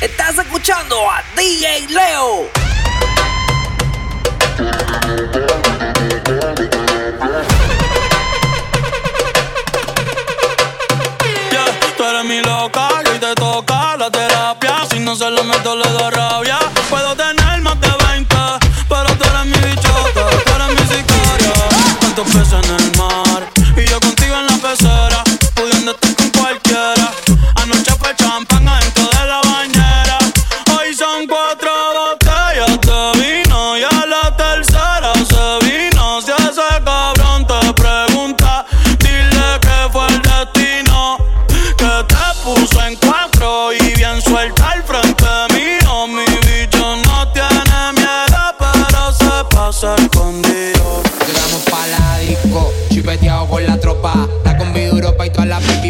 Estás escuchando a DJ Leo. Yeah, tú eres mi loca y te toca la terapia. Si no se lo meto, le doy rabia.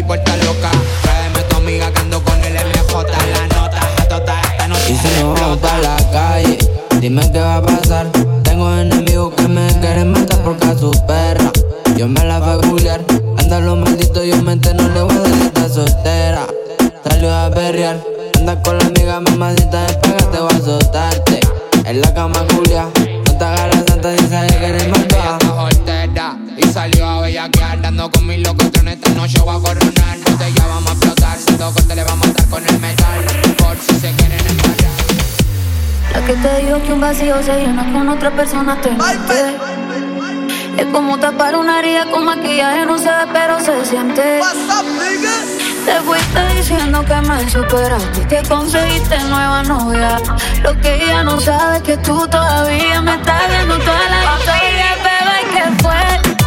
people Es como tapar una herida con maquillaje, no se ve, pero se siente. Te fuiste diciendo que me superaste, que conseguiste nueva novia. Lo que ella no sabe es que tú todavía me estás viendo toda la historia, bebé, que fue.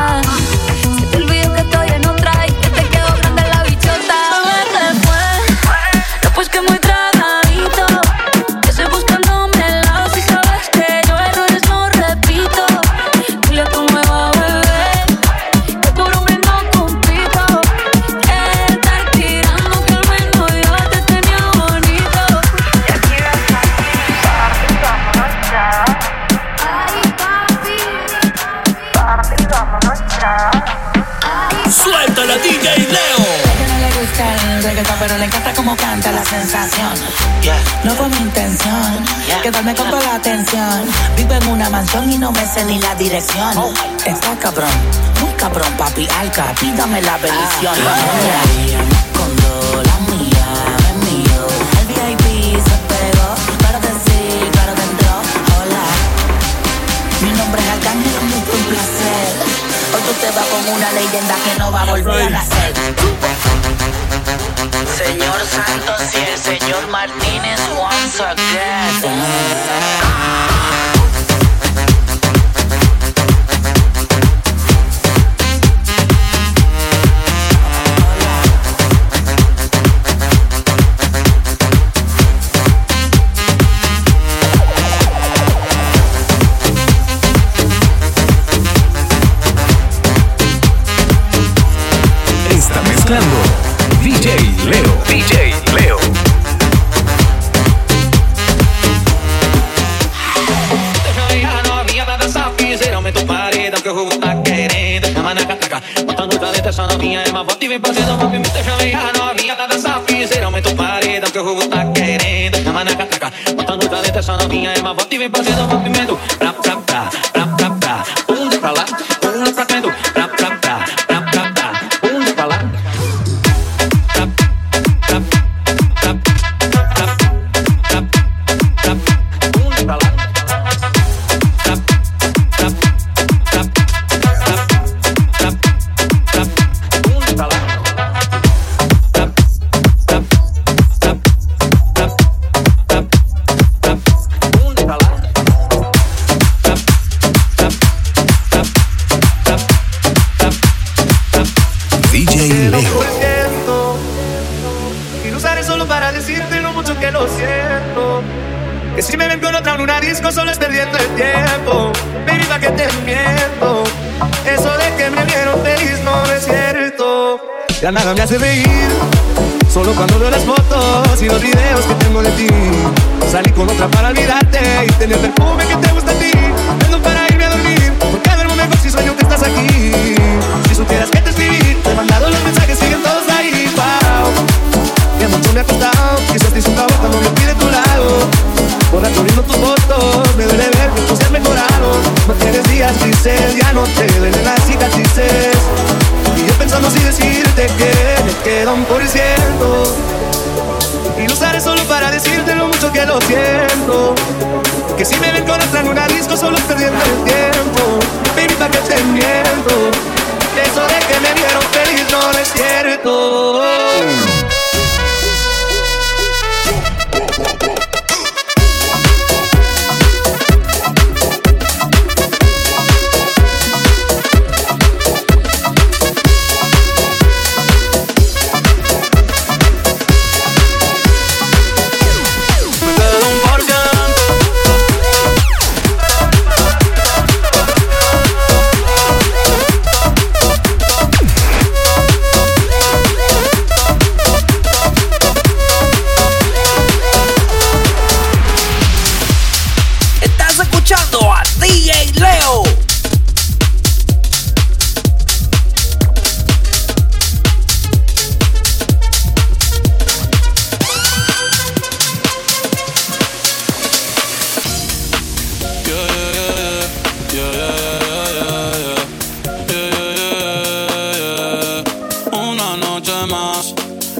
Suéltala DJ Leo. no le gusta el reggaetón, pero le encanta como canta la sensación. No fue mi intención yeah. quedarme con toda la atención. Vivo en una mansión y no me sé ni la dirección. Oh. Está cabrón, muy cabrón, papi alca. Pídame la bendición. Ah. una leyenda que no va a volver a nacer. Señor Santos y el señor Martínez once again. vive paseando, papi, me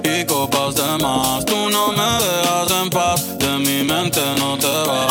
y copas de más. Tú no me dejas en paz, de mi mente no te vas.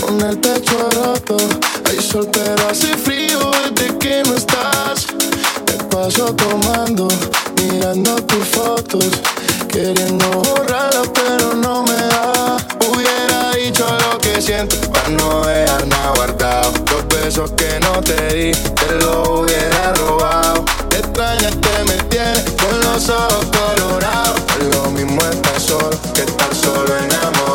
con el techo roto. Hay sol pero hace frío desde que no estás. Me paso tomando, mirando tus fotos, queriendo borrarlas pero no me da. Hubiera dicho lo que siento para no dejar nada guardado. Los besos que no te di, te los hubiera robado. Extrañas que me tienes con los ojos colorados. Lo mismo estar solo que estar solo enamorado.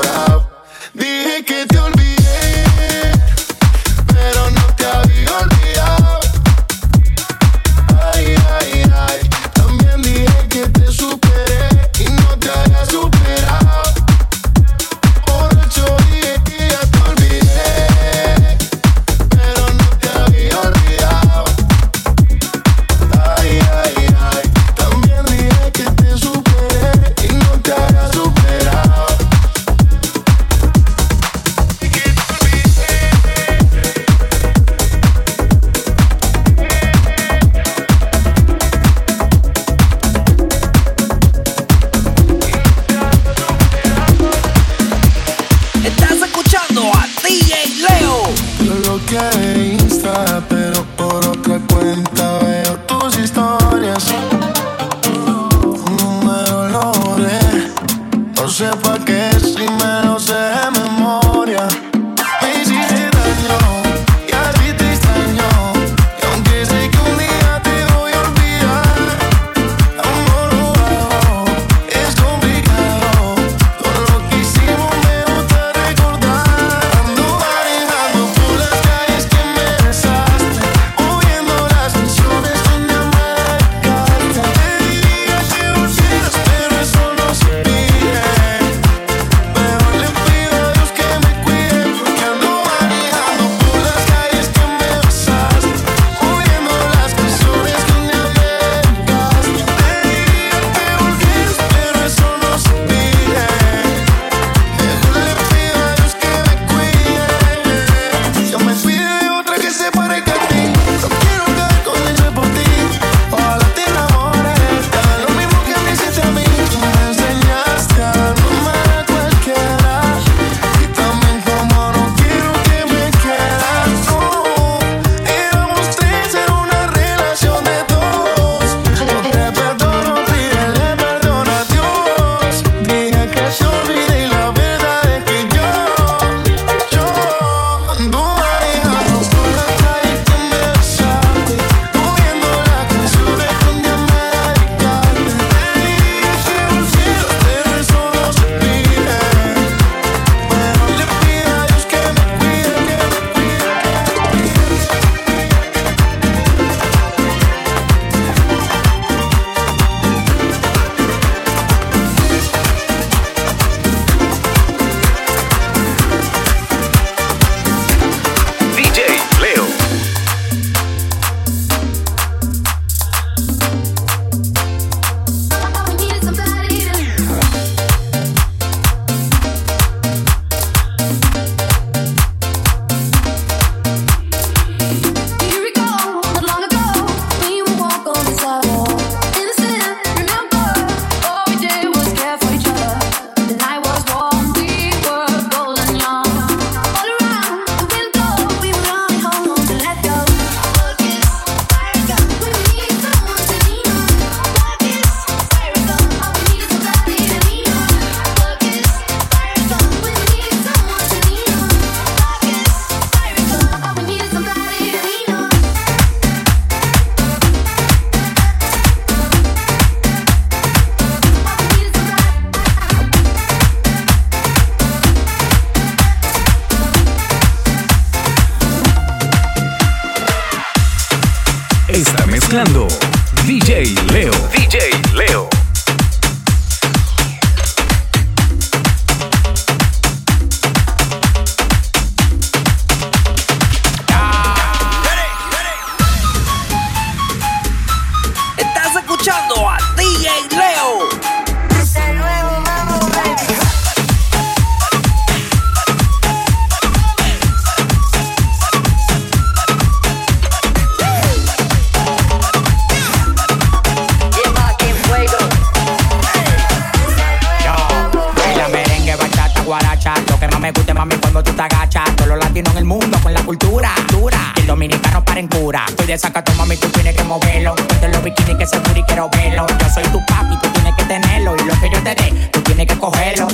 te agachas. Todos los latinos en el mundo con la cultura dura. El dominicano para en cura. Estoy de saca, toma mi tú tienes que moverlo. Ponte los bikinis que seguro y quiero verlo. Yo soy tu papi, tú tienes que tenerlo. Y lo que yo te dé, tú tienes que cogerlo.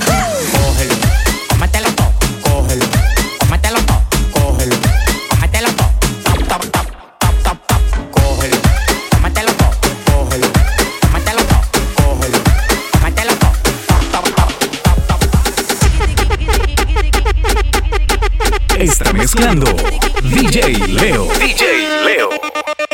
está mezclando DJ Leo. DJ Leo.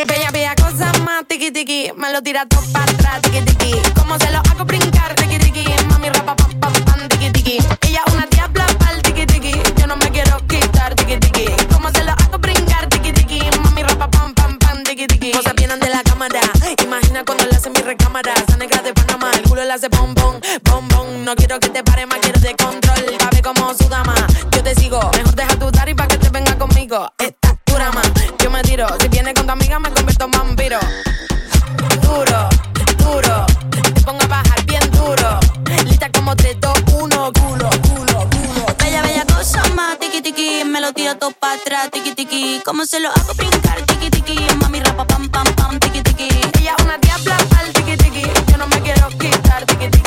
Bella, bella cosa más, tiki tiki. Me lo tira todo para atrás, tiki tiki. Como se lo hago brincar, tiki tiki. Mami, rapa, pam, pam, pam, tiki tiki. Ella una diabla pa'l tiki tiki. Yo no me quiero quitar, tiki tiki. Como se lo hago brincar, tiki tiki. Mami, rapa, pam, pam, pam, tiki tiki. Cosas vienen de la cámara. Imagina cuando la hacen mi recámara. Esa negra de Panamá, el culo la hace bombón, bombón. No quiero que te pare más, quiero de control. Cabe como su dama. Yo te sigo yo todo pa' atrás, tiki tiki. ¿Cómo se lo hago brincar, tiki tiki? Mami rapa pam pam pam, tiki tiki. Ella es una diabla al tiki tiki. Yo no me quiero quitar, tiki tiki.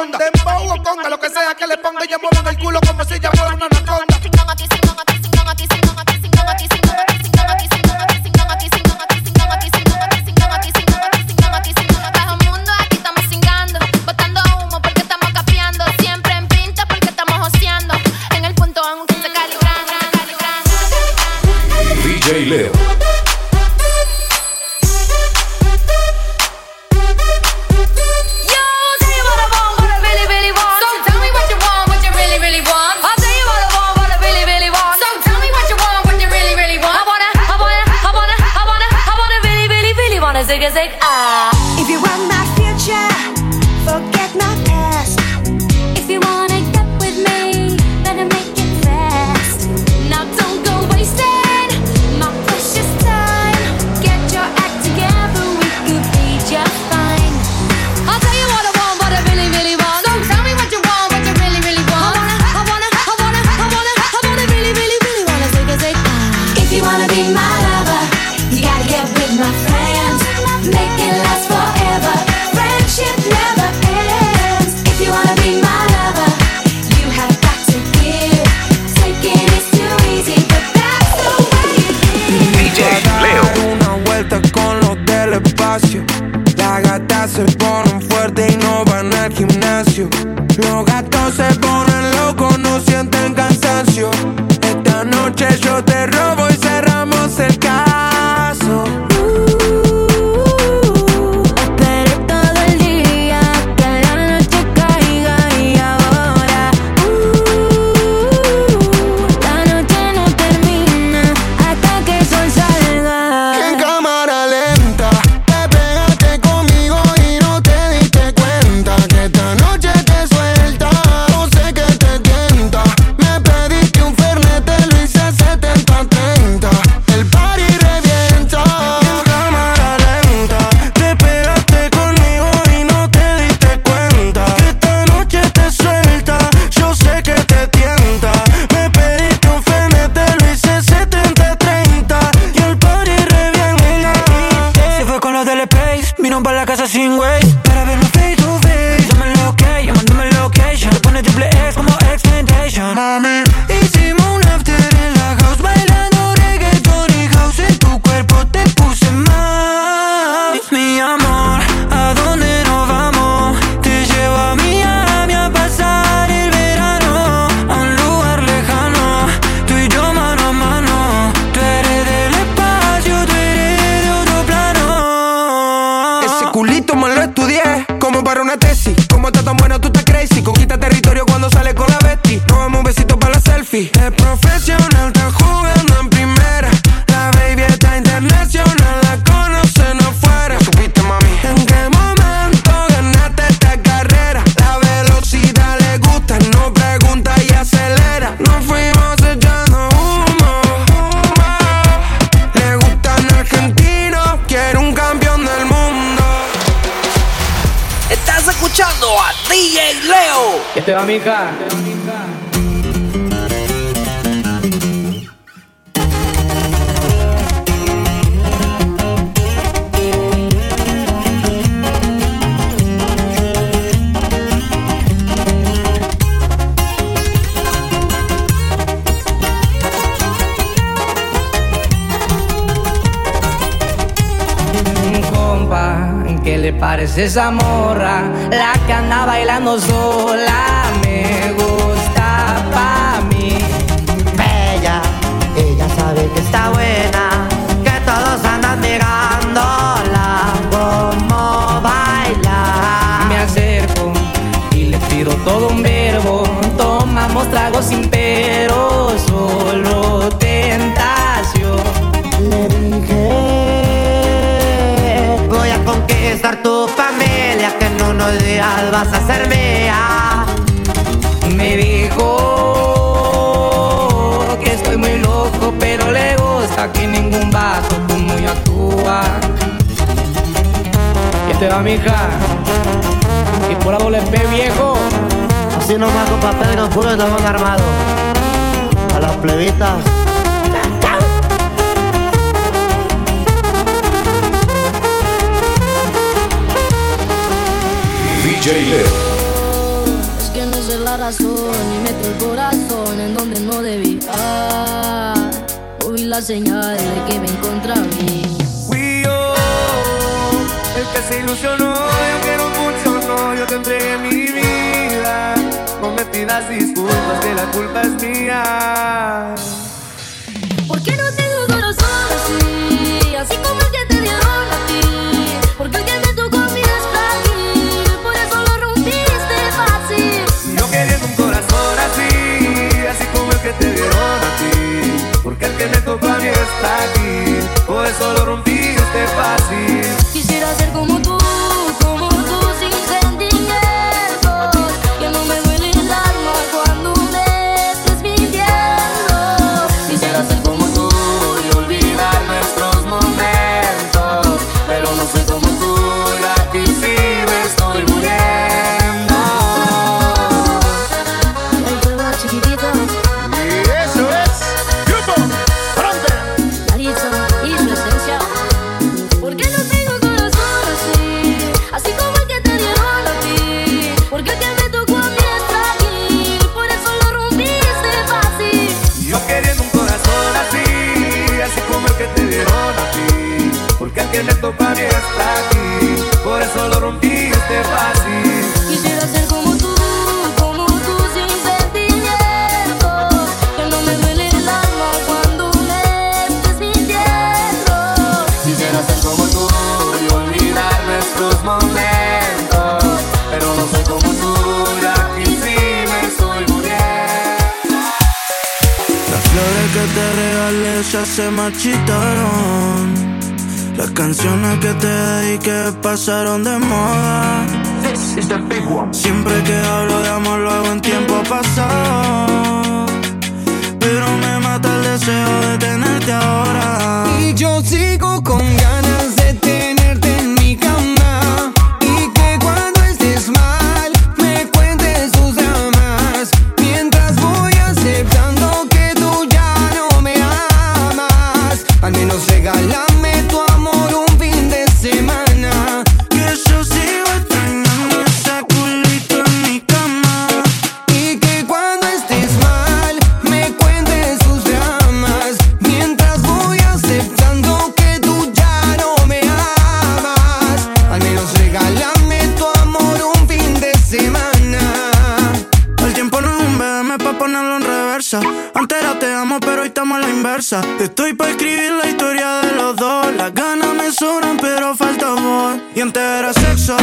con dembow o conga, lo que sea que le ponga, yo muevo el culo como si ya fuera una cerca. para la casa sin güey. Para vernos face to face. Dame lo que, yo mándame lo que. Pone triple X como X Mami. va, mija? Parece esa morra, la que anda bailando sola. Me gusta. mija. Y por AWP viejo. Así nomás con papel con puro estaban armado. A las plebitas. DJ Leo Es que no sé la razón y meto el corazón en donde no debía. Ah, no vi la señal de que me encontraba mí desilusionó Yo quiero mucho, no, yo te entregué mi vida. No me pidas disculpas, que la culpa es mía. ¿Por qué no tengo corazón así? Así como el que te dieron a ti. Porque el que me tocó a mí es Por eso lo rompiste fácil. Yo quería un corazón así Así como el que te dieron a ti. Porque el que me tocó a mí es frágil Por eso lo rompiste fácil. se marchitaron. Las canciones que te dediqué pasaron de moda. Siempre que hablo de amor lo hago en tiempo pasado. Pero me mata el deseo de tenerte ahora. Y yo sigo con ganas de tenerte. promesa. Estoy para escribir la historia de los dos. Las ganas me sobran, pero falta amor. Y antes era sexo,